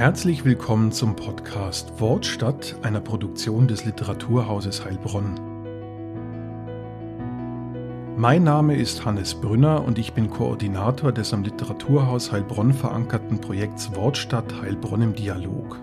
Herzlich willkommen zum Podcast Wortstadt, einer Produktion des Literaturhauses Heilbronn. Mein Name ist Hannes Brünner und ich bin Koordinator des am Literaturhaus Heilbronn verankerten Projekts Wortstadt Heilbronn im Dialog.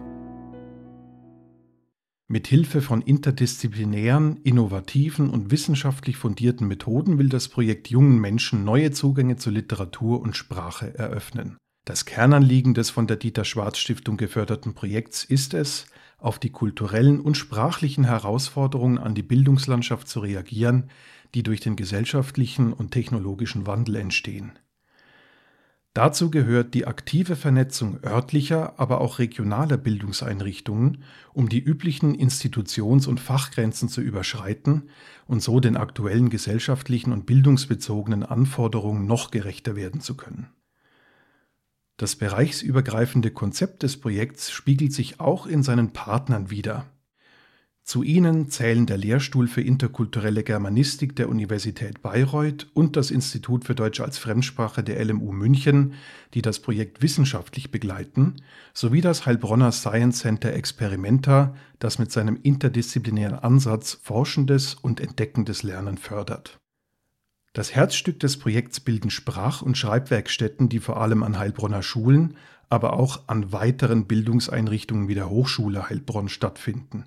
Mit Hilfe von interdisziplinären, innovativen und wissenschaftlich fundierten Methoden will das Projekt jungen Menschen neue Zugänge zu Literatur und Sprache eröffnen. Das Kernanliegen des von der Dieter Schwarz Stiftung geförderten Projekts ist es, auf die kulturellen und sprachlichen Herausforderungen an die Bildungslandschaft zu reagieren, die durch den gesellschaftlichen und technologischen Wandel entstehen. Dazu gehört die aktive Vernetzung örtlicher, aber auch regionaler Bildungseinrichtungen, um die üblichen Institutions- und Fachgrenzen zu überschreiten und so den aktuellen gesellschaftlichen und bildungsbezogenen Anforderungen noch gerechter werden zu können. Das bereichsübergreifende Konzept des Projekts spiegelt sich auch in seinen Partnern wider. Zu ihnen zählen der Lehrstuhl für interkulturelle Germanistik der Universität Bayreuth und das Institut für Deutsch als Fremdsprache der LMU München, die das Projekt wissenschaftlich begleiten, sowie das Heilbronner Science Center Experimenta, das mit seinem interdisziplinären Ansatz forschendes und entdeckendes Lernen fördert. Das Herzstück des Projekts bilden Sprach- und Schreibwerkstätten, die vor allem an Heilbronner Schulen, aber auch an weiteren Bildungseinrichtungen wie der Hochschule Heilbronn stattfinden.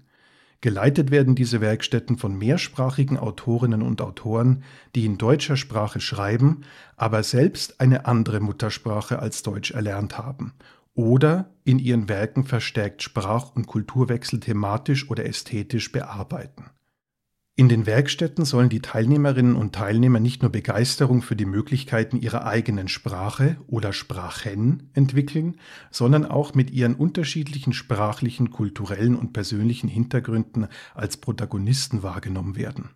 Geleitet werden diese Werkstätten von mehrsprachigen Autorinnen und Autoren, die in deutscher Sprache schreiben, aber selbst eine andere Muttersprache als Deutsch erlernt haben oder in ihren Werken verstärkt Sprach- und Kulturwechsel thematisch oder ästhetisch bearbeiten. In den Werkstätten sollen die Teilnehmerinnen und Teilnehmer nicht nur Begeisterung für die Möglichkeiten ihrer eigenen Sprache oder Sprachen entwickeln, sondern auch mit ihren unterschiedlichen sprachlichen, kulturellen und persönlichen Hintergründen als Protagonisten wahrgenommen werden.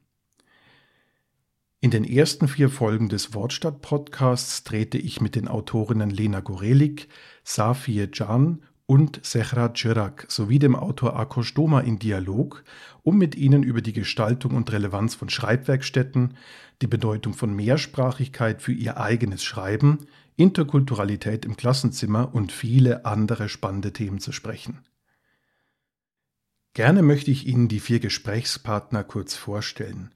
In den ersten vier Folgen des Wortstadt-Podcasts trete ich mit den Autorinnen Lena Gorelik, Safie Can und Sechra Cirak sowie dem Autor Akos Doma in Dialog, um mit ihnen über die Gestaltung und Relevanz von Schreibwerkstätten, die Bedeutung von Mehrsprachigkeit für ihr eigenes Schreiben, Interkulturalität im Klassenzimmer und viele andere spannende Themen zu sprechen. Gerne möchte ich Ihnen die vier Gesprächspartner kurz vorstellen.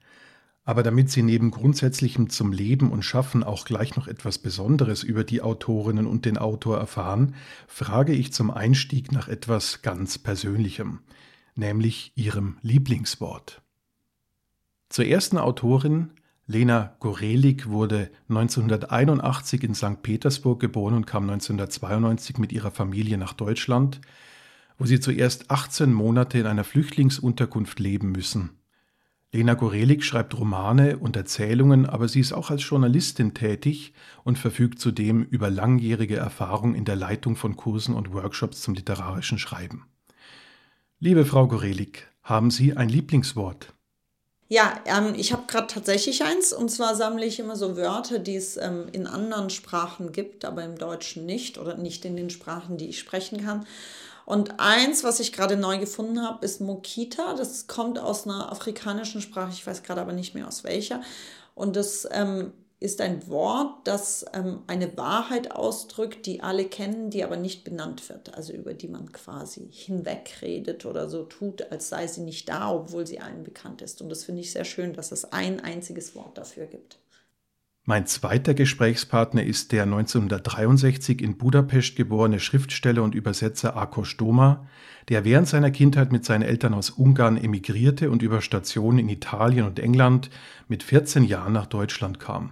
Aber damit Sie neben Grundsätzlichem zum Leben und Schaffen auch gleich noch etwas Besonderes über die Autorinnen und den Autor erfahren, frage ich zum Einstieg nach etwas ganz Persönlichem, nämlich Ihrem Lieblingswort. Zur ersten Autorin, Lena Gorelik, wurde 1981 in St. Petersburg geboren und kam 1992 mit ihrer Familie nach Deutschland, wo sie zuerst 18 Monate in einer Flüchtlingsunterkunft leben müssen. Lena Gorelik schreibt Romane und Erzählungen, aber sie ist auch als Journalistin tätig und verfügt zudem über langjährige Erfahrung in der Leitung von Kursen und Workshops zum literarischen Schreiben. Liebe Frau Gorelik, haben Sie ein Lieblingswort? Ja, ähm, ich habe gerade tatsächlich eins und zwar sammle ich immer so Wörter, die es ähm, in anderen Sprachen gibt, aber im Deutschen nicht oder nicht in den Sprachen, die ich sprechen kann. Und eins, was ich gerade neu gefunden habe, ist Mokita. Das kommt aus einer afrikanischen Sprache, ich weiß gerade aber nicht mehr aus welcher. Und das ähm, ist ein Wort, das ähm, eine Wahrheit ausdrückt, die alle kennen, die aber nicht benannt wird, also über die man quasi hinwegredet oder so tut, als sei sie nicht da, obwohl sie allen bekannt ist. Und das finde ich sehr schön, dass es ein einziges Wort dafür gibt. Mein zweiter Gesprächspartner ist der 1963 in Budapest geborene Schriftsteller und Übersetzer Akos Doma, der während seiner Kindheit mit seinen Eltern aus Ungarn emigrierte und über Stationen in Italien und England mit 14 Jahren nach Deutschland kam.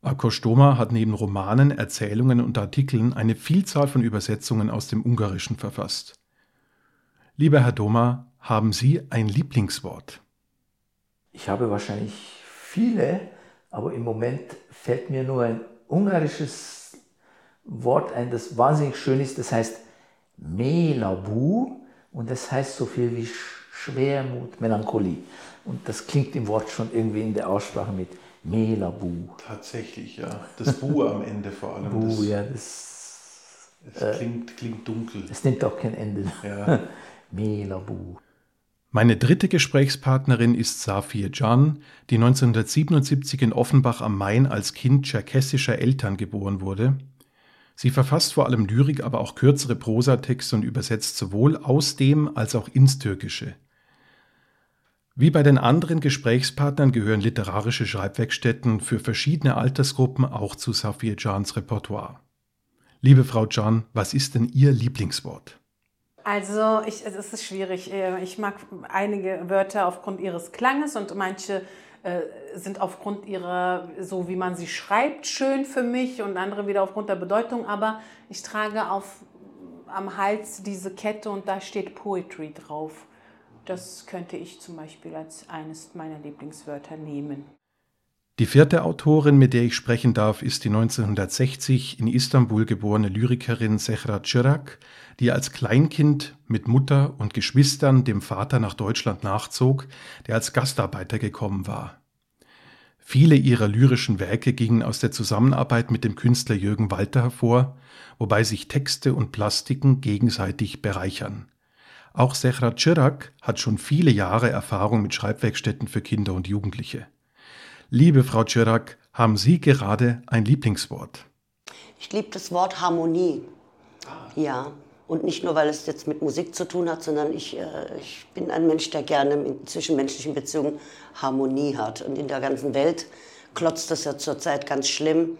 Akos Doma hat neben Romanen, Erzählungen und Artikeln eine Vielzahl von Übersetzungen aus dem Ungarischen verfasst. Lieber Herr Doma, haben Sie ein Lieblingswort? Ich habe wahrscheinlich viele, aber im Moment fällt mir nur ein ungarisches Wort ein, das wahnsinnig schön ist. Das heißt Melabu und das heißt so viel wie Schwermut, Melancholie. Und das klingt im Wort schon irgendwie in der Aussprache mit Melabu. Tatsächlich, ja. Das Bu am Ende vor allem. Bu, das, ja, das. Es äh, klingt, klingt dunkel. Es nimmt auch kein Ende. Ja. Melabu. Meine dritte Gesprächspartnerin ist Safir Can, die 1977 in Offenbach am Main als Kind tscherkessischer Eltern geboren wurde. Sie verfasst vor allem Lyrik, aber auch kürzere Prosatexte und übersetzt sowohl aus dem als auch ins Türkische. Wie bei den anderen Gesprächspartnern gehören literarische Schreibwerkstätten für verschiedene Altersgruppen auch zu Safir Jans Repertoire. Liebe Frau Can, was ist denn Ihr Lieblingswort? Also, ich, es ist schwierig. Äh, ich mag einige Wörter aufgrund ihres Klanges und manche äh, sind aufgrund ihrer, so wie man sie schreibt, schön für mich und andere wieder aufgrund der Bedeutung. Aber ich trage auf, am Hals diese Kette und da steht Poetry drauf. Das könnte ich zum Beispiel als eines meiner Lieblingswörter nehmen. Die vierte Autorin, mit der ich sprechen darf, ist die 1960 in Istanbul geborene Lyrikerin Sehra Çırak, die als Kleinkind mit Mutter und Geschwistern dem Vater nach Deutschland nachzog, der als Gastarbeiter gekommen war. Viele ihrer lyrischen Werke gingen aus der Zusammenarbeit mit dem Künstler Jürgen Walter hervor, wobei sich Texte und Plastiken gegenseitig bereichern. Auch Sehra Çırak hat schon viele Jahre Erfahrung mit Schreibwerkstätten für Kinder und Jugendliche. Liebe Frau Czerak, haben Sie gerade ein Lieblingswort? Ich liebe das Wort Harmonie. Ja, und nicht nur, weil es jetzt mit Musik zu tun hat, sondern ich, äh, ich bin ein Mensch, der gerne in zwischenmenschlichen Beziehungen Harmonie hat. Und in der ganzen Welt klotzt das ja zurzeit ganz schlimm.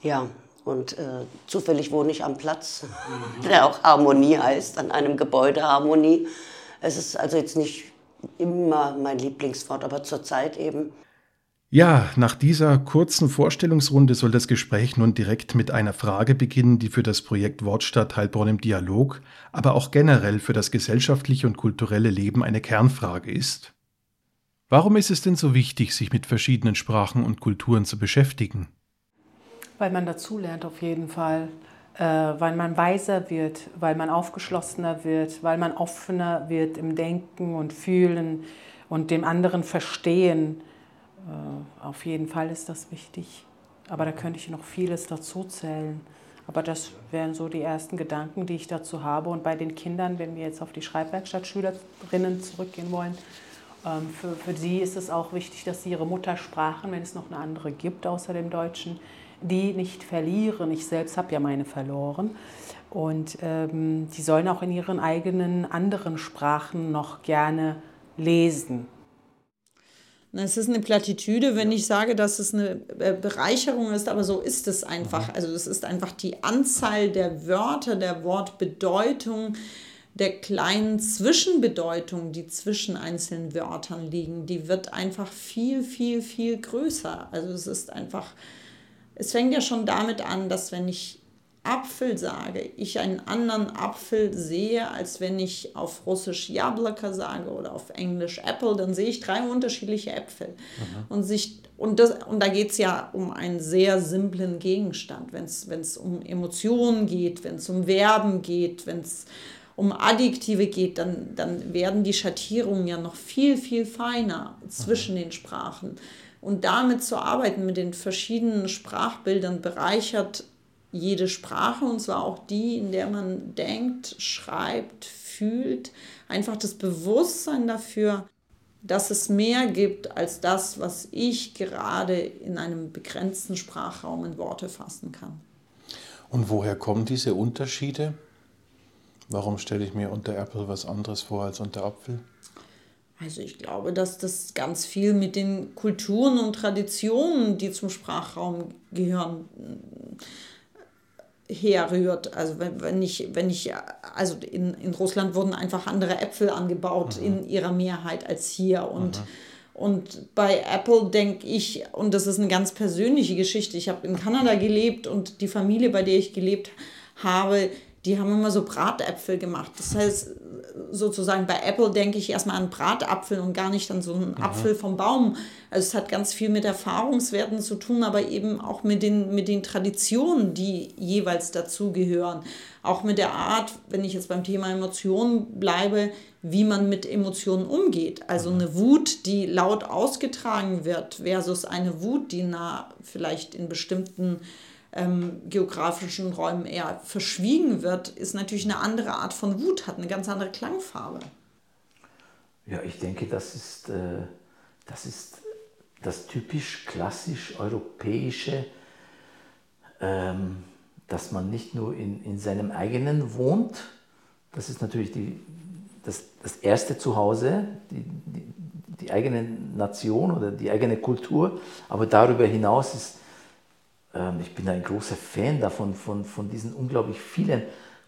Ja, und äh, zufällig wohne ich am Platz, der auch Harmonie heißt, an einem Gebäude Harmonie. Es ist also jetzt nicht immer mein Lieblingswort, aber zurzeit eben ja, nach dieser kurzen Vorstellungsrunde soll das Gespräch nun direkt mit einer Frage beginnen, die für das Projekt Wortstadt Heilbronn im Dialog, aber auch generell für das gesellschaftliche und kulturelle Leben eine Kernfrage ist. Warum ist es denn so wichtig, sich mit verschiedenen Sprachen und Kulturen zu beschäftigen? Weil man dazulernt auf jeden Fall, äh, weil man weiser wird, weil man aufgeschlossener wird, weil man offener wird im Denken und Fühlen und dem anderen verstehen auf jeden Fall ist das wichtig. Aber da könnte ich noch vieles dazu zählen. Aber das wären so die ersten Gedanken, die ich dazu habe. Und bei den Kindern, wenn wir jetzt auf die Schreibwerkstattschülerinnen zurückgehen wollen, ähm, für, für sie ist es auch wichtig, dass sie ihre Muttersprachen, wenn es noch eine andere gibt außer dem Deutschen, die nicht verlieren. Ich selbst habe ja meine verloren. Und ähm, die sollen auch in ihren eigenen anderen Sprachen noch gerne lesen. Es ist eine Plattitüde, wenn ich sage, dass es eine äh, Bereicherung ist, aber so ist es einfach. Mhm. Also es ist einfach die Anzahl der Wörter, der Wortbedeutung, der kleinen Zwischenbedeutung, die zwischen einzelnen Wörtern liegen, die wird einfach viel, viel, viel größer. Also es ist einfach, es fängt ja schon damit an, dass wenn ich Apfel sage, ich einen anderen Apfel sehe, als wenn ich auf Russisch Jablaka sage oder auf Englisch Apple, dann sehe ich drei unterschiedliche Äpfel. Mhm. Und, sich, und, das, und da geht es ja um einen sehr simplen Gegenstand, wenn es um Emotionen geht, wenn es um Verben geht, wenn es um Adjektive geht, dann, dann werden die Schattierungen ja noch viel, viel feiner zwischen mhm. den Sprachen. Und damit zu arbeiten mit den verschiedenen Sprachbildern bereichert jede Sprache, und zwar auch die, in der man denkt, schreibt, fühlt, einfach das Bewusstsein dafür, dass es mehr gibt als das, was ich gerade in einem begrenzten Sprachraum in Worte fassen kann. Und woher kommen diese Unterschiede? Warum stelle ich mir unter Apple was anderes vor als unter Apfel? Also ich glaube, dass das ganz viel mit den Kulturen und Traditionen, die zum Sprachraum gehören, herrührt. Also wenn, wenn ich, wenn ich, also in, in Russland wurden einfach andere Äpfel angebaut mhm. in ihrer Mehrheit als hier. Und, mhm. und bei Apple denke ich, und das ist eine ganz persönliche Geschichte, ich habe in Kanada gelebt und die Familie, bei der ich gelebt habe, die haben immer so Bratäpfel gemacht. Das heißt, sozusagen bei Apple denke ich erstmal an Bratapfel und gar nicht an so einen mhm. Apfel vom Baum. Also es hat ganz viel mit Erfahrungswerten zu tun, aber eben auch mit den, mit den Traditionen, die jeweils dazugehören. Auch mit der Art, wenn ich jetzt beim Thema Emotionen bleibe, wie man mit Emotionen umgeht. Also eine Wut, die laut ausgetragen wird, versus eine Wut, die nah vielleicht in bestimmten ähm, geografischen Räumen eher verschwiegen wird, ist natürlich eine andere Art von Wut, hat eine ganz andere Klangfarbe. Ja, ich denke, das ist, äh, das, ist das typisch klassisch europäische, ähm, dass man nicht nur in, in seinem eigenen wohnt, das ist natürlich die, das, das erste Zuhause, die, die, die eigene Nation oder die eigene Kultur, aber darüber hinaus ist, ähm, ich bin ein großer Fan davon, von, von diesen unglaublich vielen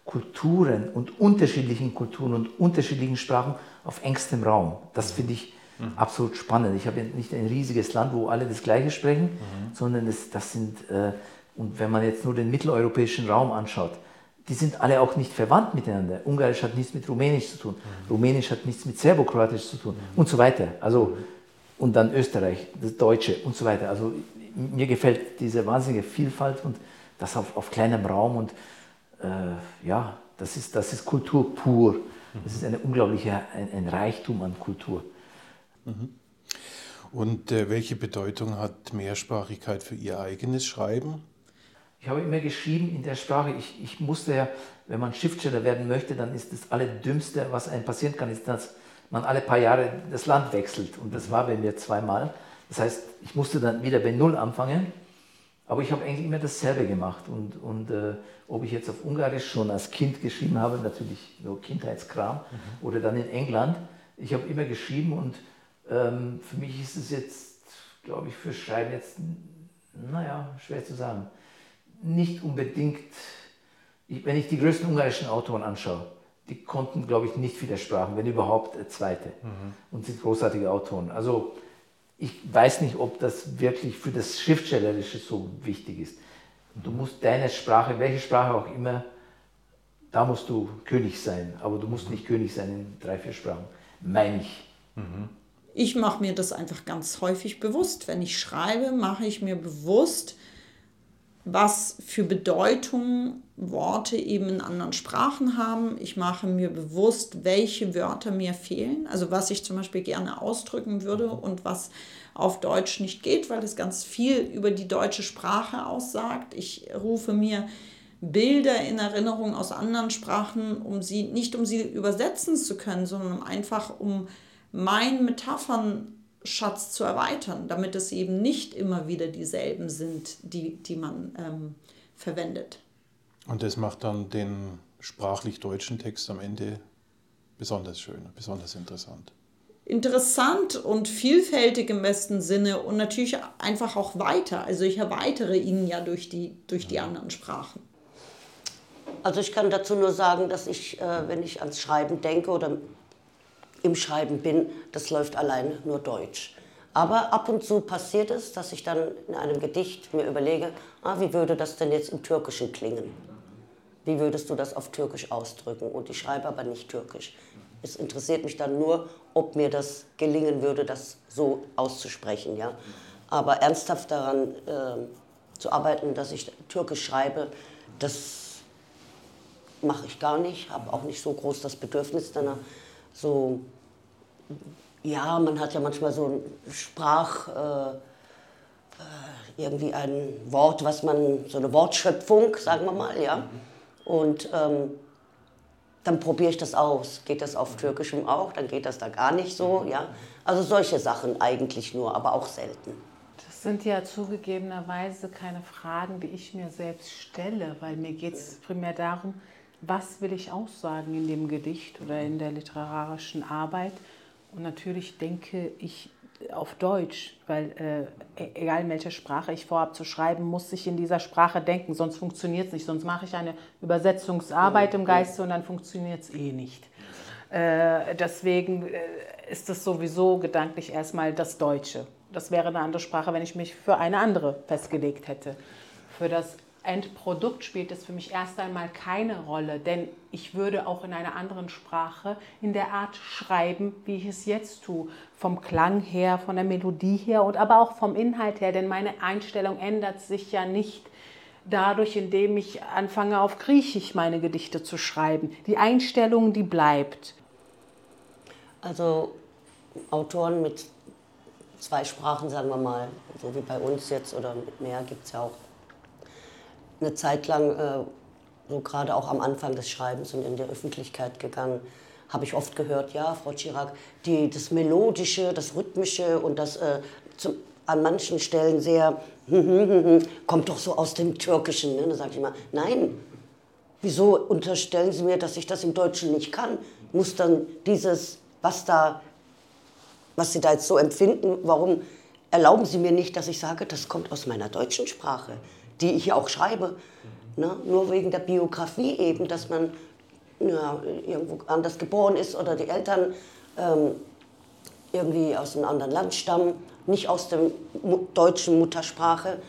Kulturen und unterschiedlichen Kulturen und unterschiedlichen Sprachen auf engstem Raum. Das finde ich mhm. absolut spannend. Ich habe nicht ein riesiges Land, wo alle das Gleiche sprechen, mhm. sondern das, das sind, äh, und wenn man jetzt nur den mitteleuropäischen Raum anschaut, die sind alle auch nicht verwandt miteinander. Ungarisch hat nichts mit Rumänisch zu tun, mhm. Rumänisch hat nichts mit Serbokroatisch zu tun mhm. und so weiter. Also, und dann Österreich, das Deutsche und so weiter. Also mir gefällt diese wahnsinnige Vielfalt und das auf, auf kleinem Raum und äh, ja, das ist, das ist Kultur pur. Das ist eine unglaubliche, ein, ein Reichtum an Kultur. Mhm. Und äh, welche Bedeutung hat Mehrsprachigkeit für Ihr eigenes Schreiben? Ich habe immer geschrieben in der Sprache. Ich, ich musste ja, wenn man Schriftsteller werden möchte, dann ist das Allerdümmste, was einem passieren kann, ist, dass man alle paar Jahre das Land wechselt. Und das war bei mir zweimal. Das heißt, ich musste dann wieder bei Null anfangen. Aber ich habe eigentlich immer dasselbe gemacht. Und, und äh, ob ich jetzt auf Ungarisch schon als Kind geschrieben habe, natürlich nur Kindheitskram, mhm. oder dann in England, ich habe immer geschrieben und ähm, für mich ist es jetzt, glaube ich, für Schreiben jetzt, naja, schwer zu sagen. Nicht unbedingt, ich, wenn ich die größten ungarischen Autoren anschaue, die konnten, glaube ich, nicht widersprachen, wenn überhaupt äh, zweite. Mhm. Und sind großartige Autoren. Also ich weiß nicht, ob das wirklich für das Schriftstellerische so wichtig ist. Du musst deine Sprache, welche Sprache auch immer, da musst du König sein. Aber du musst nicht König sein in drei, vier Sprachen. Meine ich. Ich mache mir das einfach ganz häufig bewusst. Wenn ich schreibe, mache ich mir bewusst, was für Bedeutung Worte eben in anderen Sprachen haben. Ich mache mir bewusst, welche Wörter mir fehlen, also was ich zum Beispiel gerne ausdrücken würde und was auf Deutsch nicht geht, weil das ganz viel über die deutsche Sprache aussagt. Ich rufe mir Bilder in Erinnerung aus anderen Sprachen, um sie nicht um sie übersetzen zu können, sondern einfach um meinen Metaphern Schatz zu erweitern, damit es eben nicht immer wieder dieselben sind, die, die man ähm, verwendet. Und das macht dann den sprachlich deutschen Text am Ende besonders schön, besonders interessant. Interessant und vielfältig im besten Sinne und natürlich einfach auch weiter. Also ich erweitere ihn ja durch die, durch die anderen Sprachen. Also ich kann dazu nur sagen, dass ich, äh, wenn ich ans Schreiben denke oder im Schreiben bin, das läuft allein nur Deutsch. Aber ab und zu passiert es, dass ich dann in einem Gedicht mir überlege, ah, wie würde das denn jetzt im Türkischen klingen? Wie würdest du das auf Türkisch ausdrücken? Und ich schreibe aber nicht Türkisch. Es interessiert mich dann nur, ob mir das gelingen würde, das so auszusprechen. Ja? Aber ernsthaft daran äh, zu arbeiten, dass ich Türkisch schreibe, das mache ich gar nicht. Habe auch nicht so groß das Bedürfnis danach. So, ja, man hat ja manchmal so ein Sprach... Äh, äh irgendwie ein Wort, was man, so eine Wortschöpfung, sagen wir mal, ja. Und ähm, dann probiere ich das aus. Geht das auf Türkischem auch? Dann geht das da gar nicht so. Ja? Also solche Sachen eigentlich nur, aber auch selten. Das sind ja zugegebenerweise keine Fragen, die ich mir selbst stelle, weil mir geht es primär darum, was will ich aussagen in dem Gedicht oder in der literarischen Arbeit. Und natürlich denke ich auf Deutsch, weil äh, e-, egal in welcher Sprache ich vorhabe zu schreiben, muss ich in dieser Sprache denken, sonst funktioniert es nicht. Sonst mache ich eine Übersetzungsarbeit im Geiste und dann funktioniert es eh nicht. Äh, deswegen äh, ist es sowieso gedanklich erstmal das Deutsche. Das wäre eine andere Sprache, wenn ich mich für eine andere festgelegt hätte. Für das Endprodukt spielt es für mich erst einmal keine Rolle, denn ich würde auch in einer anderen Sprache in der Art schreiben, wie ich es jetzt tue. Vom Klang her, von der Melodie her und aber auch vom Inhalt her, denn meine Einstellung ändert sich ja nicht dadurch, indem ich anfange auf Griechisch meine Gedichte zu schreiben. Die Einstellung, die bleibt. Also Autoren mit zwei Sprachen, sagen wir mal, so wie bei uns jetzt oder mit mehr, gibt es ja auch eine Zeit lang, äh, so gerade auch am Anfang des Schreibens und in der Öffentlichkeit gegangen, habe ich oft gehört, ja, Frau Chirac, die, das Melodische, das Rhythmische und das, äh, zum, an manchen Stellen sehr, kommt doch so aus dem Türkischen. Ne? Da sage ich immer, nein, wieso unterstellen Sie mir, dass ich das im Deutschen nicht kann? Muss dann dieses, was da, was Sie da jetzt so empfinden, warum erlauben Sie mir nicht, dass ich sage, das kommt aus meiner deutschen Sprache, die ich auch schreibe. Ne? Nur wegen der Biografie eben, dass man ja, irgendwo anders geboren ist oder die Eltern ähm, irgendwie aus einem anderen Land stammen, nicht aus der deutschen Muttersprache.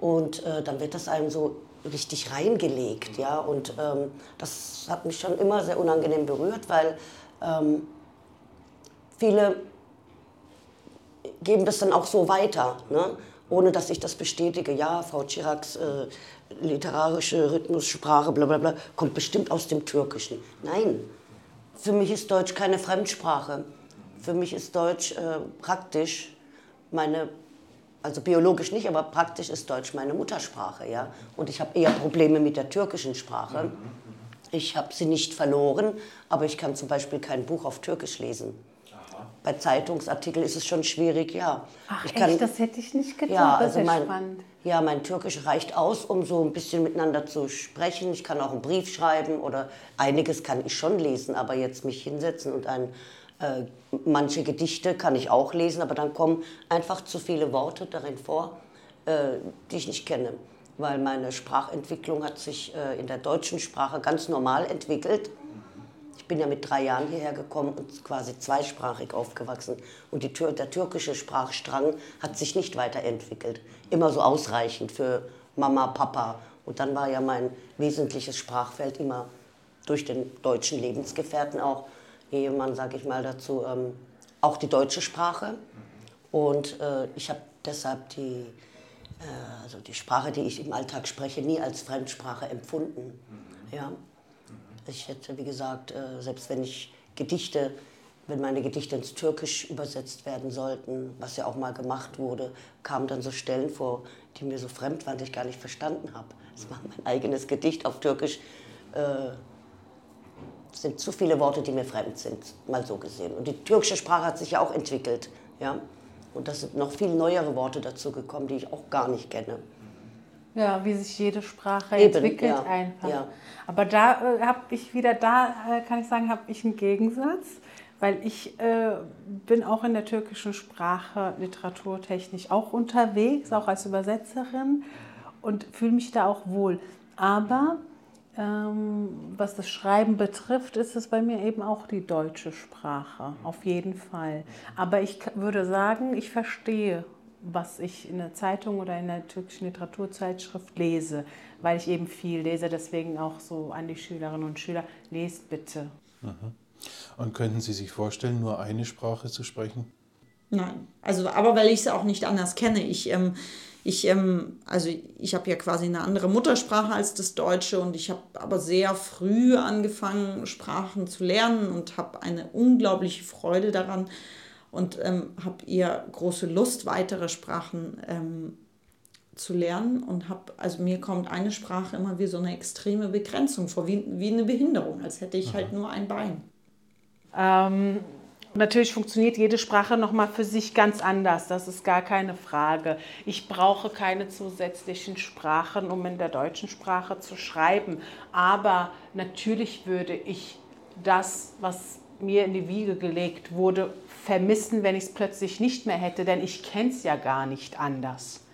Und äh, dann wird das einem so richtig reingelegt. Ja? Und ähm, das hat mich schon immer sehr unangenehm berührt, weil ähm, viele geben das dann auch so weiter, ne? Ohne dass ich das bestätige. Ja, Frau Chiracs äh, literarische Rhythmussprache, bla bla bla, kommt bestimmt aus dem Türkischen. Nein, für mich ist Deutsch keine Fremdsprache. Für mich ist Deutsch äh, praktisch meine, also biologisch nicht, aber praktisch ist Deutsch meine Muttersprache. Ja? Und ich habe eher Probleme mit der türkischen Sprache. Ich habe sie nicht verloren, aber ich kann zum Beispiel kein Buch auf Türkisch lesen. Bei Zeitungsartikeln ist es schon schwierig, ja. Ach ich echt, das hätte ich nicht gedacht. Ja, also mein, spannend. ja, mein Türkisch reicht aus, um so ein bisschen miteinander zu sprechen. Ich kann auch einen Brief schreiben oder einiges kann ich schon lesen, aber jetzt mich hinsetzen und ein, äh, manche Gedichte kann ich auch lesen, aber dann kommen einfach zu viele Worte darin vor, äh, die ich nicht kenne. Weil meine Sprachentwicklung hat sich äh, in der deutschen Sprache ganz normal entwickelt. Ich bin ja mit drei Jahren hierher gekommen und quasi zweisprachig aufgewachsen. Und die, der türkische Sprachstrang hat sich nicht weiterentwickelt. Immer so ausreichend für Mama, Papa. Und dann war ja mein wesentliches Sprachfeld immer durch den deutschen Lebensgefährten auch, Ehemann, sage ich mal dazu, ähm, auch die deutsche Sprache. Und äh, ich habe deshalb die, äh, also die Sprache, die ich im Alltag spreche, nie als Fremdsprache empfunden. Ja. Ich hätte, wie gesagt, äh, selbst wenn ich Gedichte, wenn meine Gedichte ins Türkisch übersetzt werden sollten, was ja auch mal gemacht wurde, kamen dann so Stellen vor, die mir so fremd waren, die ich gar nicht verstanden habe. Es war mein eigenes Gedicht auf Türkisch. Äh, es sind zu viele Worte, die mir fremd sind, mal so gesehen. Und die türkische Sprache hat sich ja auch entwickelt. Ja? Und da sind noch viel neuere Worte dazu gekommen, die ich auch gar nicht kenne. Ja, wie sich jede Sprache Eben, entwickelt ja, einfach. ja. Aber da äh, habe ich wieder, da äh, kann ich sagen, habe ich einen Gegensatz, weil ich äh, bin auch in der türkischen Sprache literaturtechnisch auch unterwegs, auch als Übersetzerin und fühle mich da auch wohl. Aber ähm, was das Schreiben betrifft, ist es bei mir eben auch die deutsche Sprache, auf jeden Fall. Aber ich würde sagen, ich verstehe, was ich in der Zeitung oder in der türkischen Literaturzeitschrift lese, weil ich eben viel lese. Deswegen auch so an die Schülerinnen und Schüler, lest bitte. Und könnten Sie sich vorstellen, nur eine Sprache zu sprechen? Nein, also aber weil ich es auch nicht anders kenne. Ich, ähm, ich, ähm, also ich habe ja quasi eine andere Muttersprache als das Deutsche und ich habe aber sehr früh angefangen, Sprachen zu lernen und habe eine unglaubliche Freude daran und ähm, habe eher große Lust, weitere Sprachen ähm, zu lernen und habe, also mir kommt eine Sprache immer wie so eine extreme Begrenzung vor, wie, wie eine Behinderung, als hätte ich halt nur ein Bein. Ähm, natürlich funktioniert jede Sprache nochmal für sich ganz anders, das ist gar keine Frage. Ich brauche keine zusätzlichen Sprachen, um in der deutschen Sprache zu schreiben. Aber natürlich würde ich das, was mir in die Wiege gelegt wurde, vermissen, wenn ich es plötzlich nicht mehr hätte, denn ich kenne es ja gar nicht anders.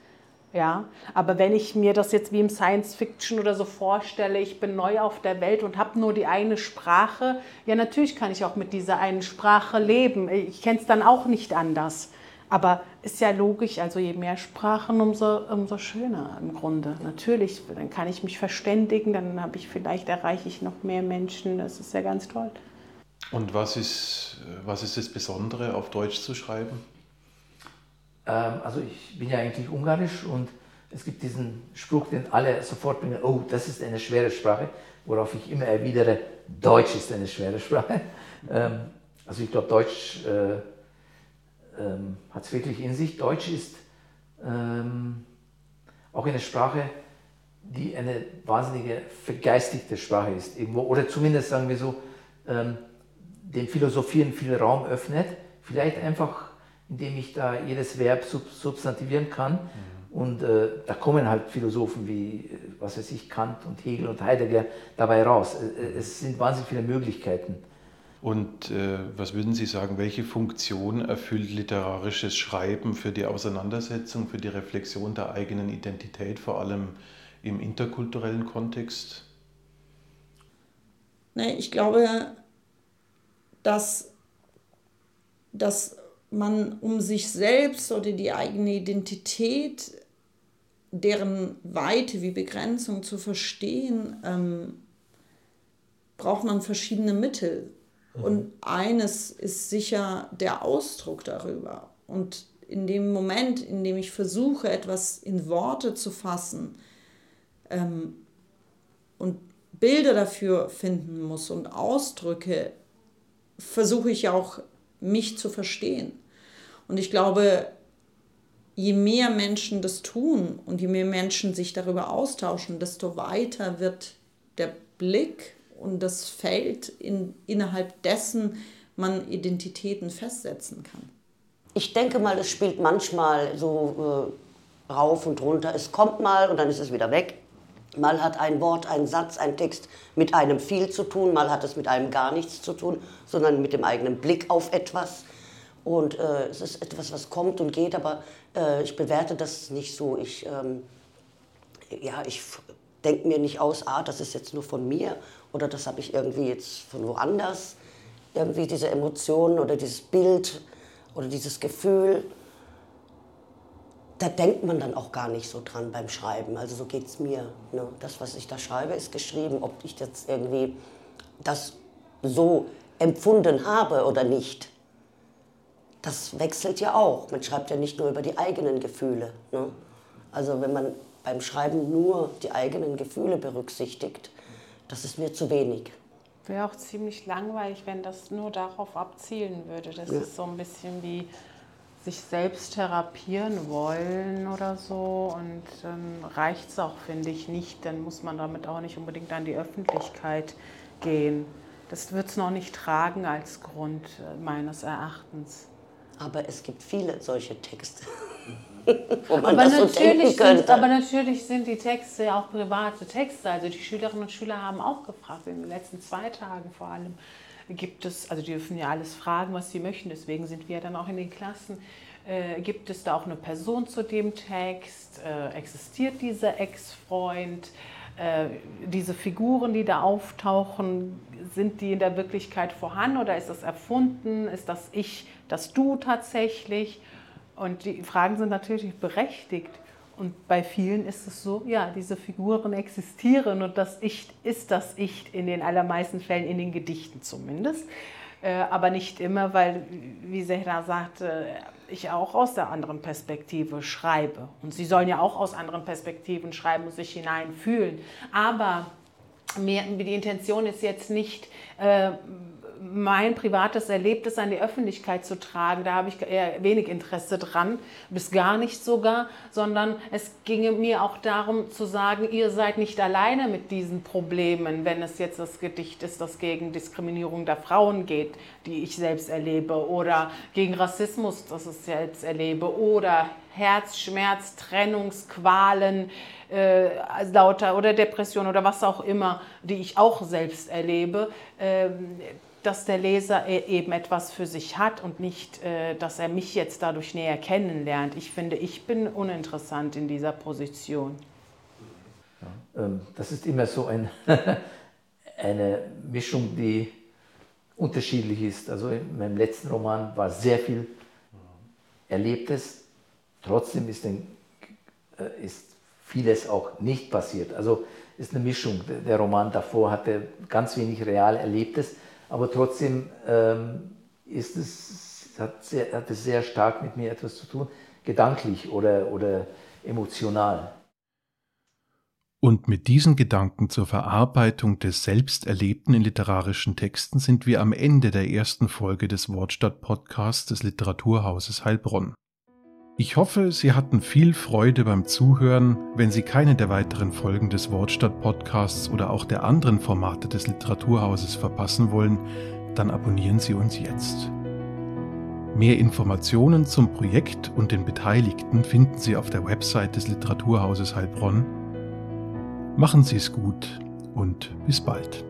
Ja, aber wenn ich mir das jetzt wie im Science Fiction oder so vorstelle, ich bin neu auf der Welt und habe nur die eine Sprache, ja natürlich kann ich auch mit dieser einen Sprache leben. Ich kenne es dann auch nicht anders. Aber ist ja logisch, also je mehr Sprachen, umso, umso schöner im Grunde. Natürlich, dann kann ich mich verständigen, dann habe ich vielleicht erreiche ich noch mehr Menschen. Das ist ja ganz toll. Und was ist, was ist das Besondere, auf Deutsch zu schreiben? Ähm, also ich bin ja eigentlich ungarisch und es gibt diesen Spruch, den alle sofort bringen, oh, das ist eine schwere Sprache, worauf ich immer erwidere, Deutsch ist eine schwere Sprache. Ähm, also ich glaube, Deutsch äh, ähm, hat es wirklich in sich. Deutsch ist ähm, auch eine Sprache, die eine wahnsinnige vergeistigte Sprache ist, irgendwo, oder zumindest sagen wir so, ähm, den Philosophien viel Raum öffnet, vielleicht einfach indem ich da jedes Verb sub substantivieren kann. Mhm. Und äh, da kommen halt Philosophen wie, was weiß ich, Kant und Hegel und Heidegger dabei raus. Es sind wahnsinnig viele Möglichkeiten. Und äh, was würden Sie sagen, welche Funktion erfüllt literarisches Schreiben für die Auseinandersetzung, für die Reflexion der eigenen Identität, vor allem im interkulturellen Kontext? Nee, ich glaube, dass, dass man um sich selbst oder die eigene Identität, deren Weite wie Begrenzung zu verstehen, ähm, braucht man verschiedene Mittel. Und eines ist sicher der Ausdruck darüber. Und in dem Moment, in dem ich versuche, etwas in Worte zu fassen ähm, und Bilder dafür finden muss und Ausdrücke, versuche ich auch, mich zu verstehen. Und ich glaube, je mehr Menschen das tun und je mehr Menschen sich darüber austauschen, desto weiter wird der Blick und das Feld, in, innerhalb dessen man Identitäten festsetzen kann. Ich denke mal, es spielt manchmal so äh, rauf und runter. Es kommt mal und dann ist es wieder weg. Mal hat ein Wort, ein Satz, ein Text mit einem viel zu tun, mal hat es mit einem gar nichts zu tun, sondern mit dem eigenen Blick auf etwas. Und äh, es ist etwas, was kommt und geht, aber äh, ich bewerte das nicht so. Ich, ähm, ja, ich denke mir nicht aus, ah, das ist jetzt nur von mir oder das habe ich irgendwie jetzt von woanders, irgendwie diese Emotionen oder dieses Bild oder dieses Gefühl. Da denkt man dann auch gar nicht so dran beim Schreiben. Also so geht es mir. Ne? Das, was ich da schreibe, ist geschrieben. Ob ich jetzt irgendwie das so empfunden habe oder nicht, das wechselt ja auch. Man schreibt ja nicht nur über die eigenen Gefühle. Ne? Also wenn man beim Schreiben nur die eigenen Gefühle berücksichtigt, das ist mir zu wenig. Wäre auch ziemlich langweilig, wenn das nur darauf abzielen würde. Das ja. ist so ein bisschen wie sich selbst therapieren wollen oder so. Und dann reicht es auch, finde ich, nicht. Dann muss man damit auch nicht unbedingt an die Öffentlichkeit gehen. Das wird es noch nicht tragen als Grund äh, meines Erachtens. Aber es gibt viele solche Texte. wo man aber das so denken könnte. Sind, aber natürlich sind die Texte ja auch private Texte. Also die Schülerinnen und Schüler haben auch gefragt, in den letzten zwei Tagen vor allem, gibt es, also die dürfen ja alles fragen, was sie möchten, deswegen sind wir dann auch in den Klassen. Äh, gibt es da auch eine Person zu dem Text? Äh, existiert dieser Ex-Freund? Äh, diese Figuren, die da auftauchen, sind die in der Wirklichkeit vorhanden oder ist das erfunden? Ist das Ich, das Du tatsächlich? Und die Fragen sind natürlich berechtigt. Und bei vielen ist es so, ja, diese Figuren existieren und das Ich ist das Ich in den allermeisten Fällen, in den Gedichten zumindest. Äh, aber nicht immer, weil, wie Sehra sagte, ich auch aus der anderen Perspektive schreibe. Und Sie sollen ja auch aus anderen Perspektiven schreiben und sich hineinfühlen. Aber mir, die Intention ist jetzt nicht, äh, mein privates Erlebtes an die Öffentlichkeit zu tragen. Da habe ich eher wenig Interesse dran, bis gar nicht sogar, sondern es ginge mir auch darum zu sagen, ihr seid nicht alleine mit diesen Problemen, wenn es jetzt das Gedicht ist, das gegen Diskriminierung der Frauen geht, die ich selbst erlebe, oder gegen Rassismus, das ich selbst erlebe, oder Herzschmerz, Trennungsqualen, äh, lauter oder Depression oder was auch immer, die ich auch selbst erlebe. Ähm, dass der Leser e- eben etwas für sich hat und nicht, äh, dass er mich jetzt dadurch näher kennenlernt. Ich finde, ich bin uninteressant in dieser Position. Ähm, das ist immer so ein, eine Mischung, die unterschiedlich ist. Also in meinem letzten Roman war sehr viel Erlebtes, trotzdem ist, ein, äh, ist vieles auch nicht passiert. Also ist eine Mischung. Der Roman davor hatte ganz wenig real Erlebtes aber trotzdem ähm, ist es, hat, sehr, hat es sehr stark mit mir etwas zu tun, gedanklich oder, oder emotional. Und mit diesen Gedanken zur Verarbeitung des Selbsterlebten in literarischen Texten sind wir am Ende der ersten Folge des Wortstadt-Podcasts des Literaturhauses Heilbronn. Ich hoffe, Sie hatten viel Freude beim Zuhören. Wenn Sie keine der weiteren Folgen des Wortstadt-Podcasts oder auch der anderen Formate des Literaturhauses verpassen wollen, dann abonnieren Sie uns jetzt. Mehr Informationen zum Projekt und den Beteiligten finden Sie auf der Website des Literaturhauses Heilbronn. Machen Sie es gut und bis bald.